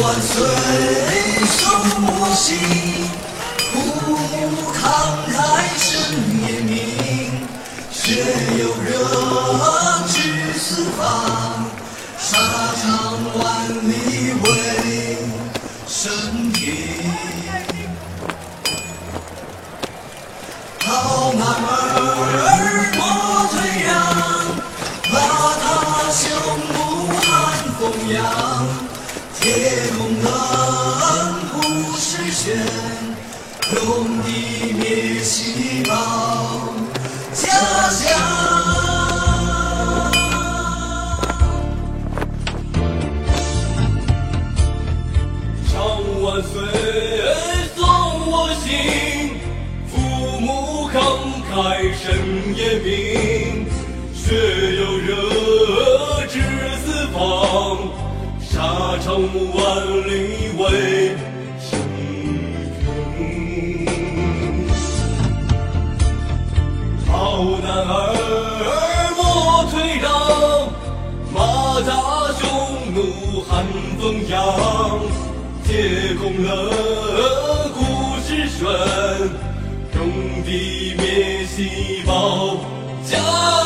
万岁，送我行。父母慷慨深夜明，血有热至四方。沙场万里为生平。好男儿莫退让，把他胸脯汉风扬。铁公冷，不是玄，用地灭西保家乡。长万岁，送我行。父母慷慨深夜明，血有热至四方。沙场万里为生平。好男儿莫退让，马踏匈奴汉风扬。铁公冷，故事悬，用地灭西保家。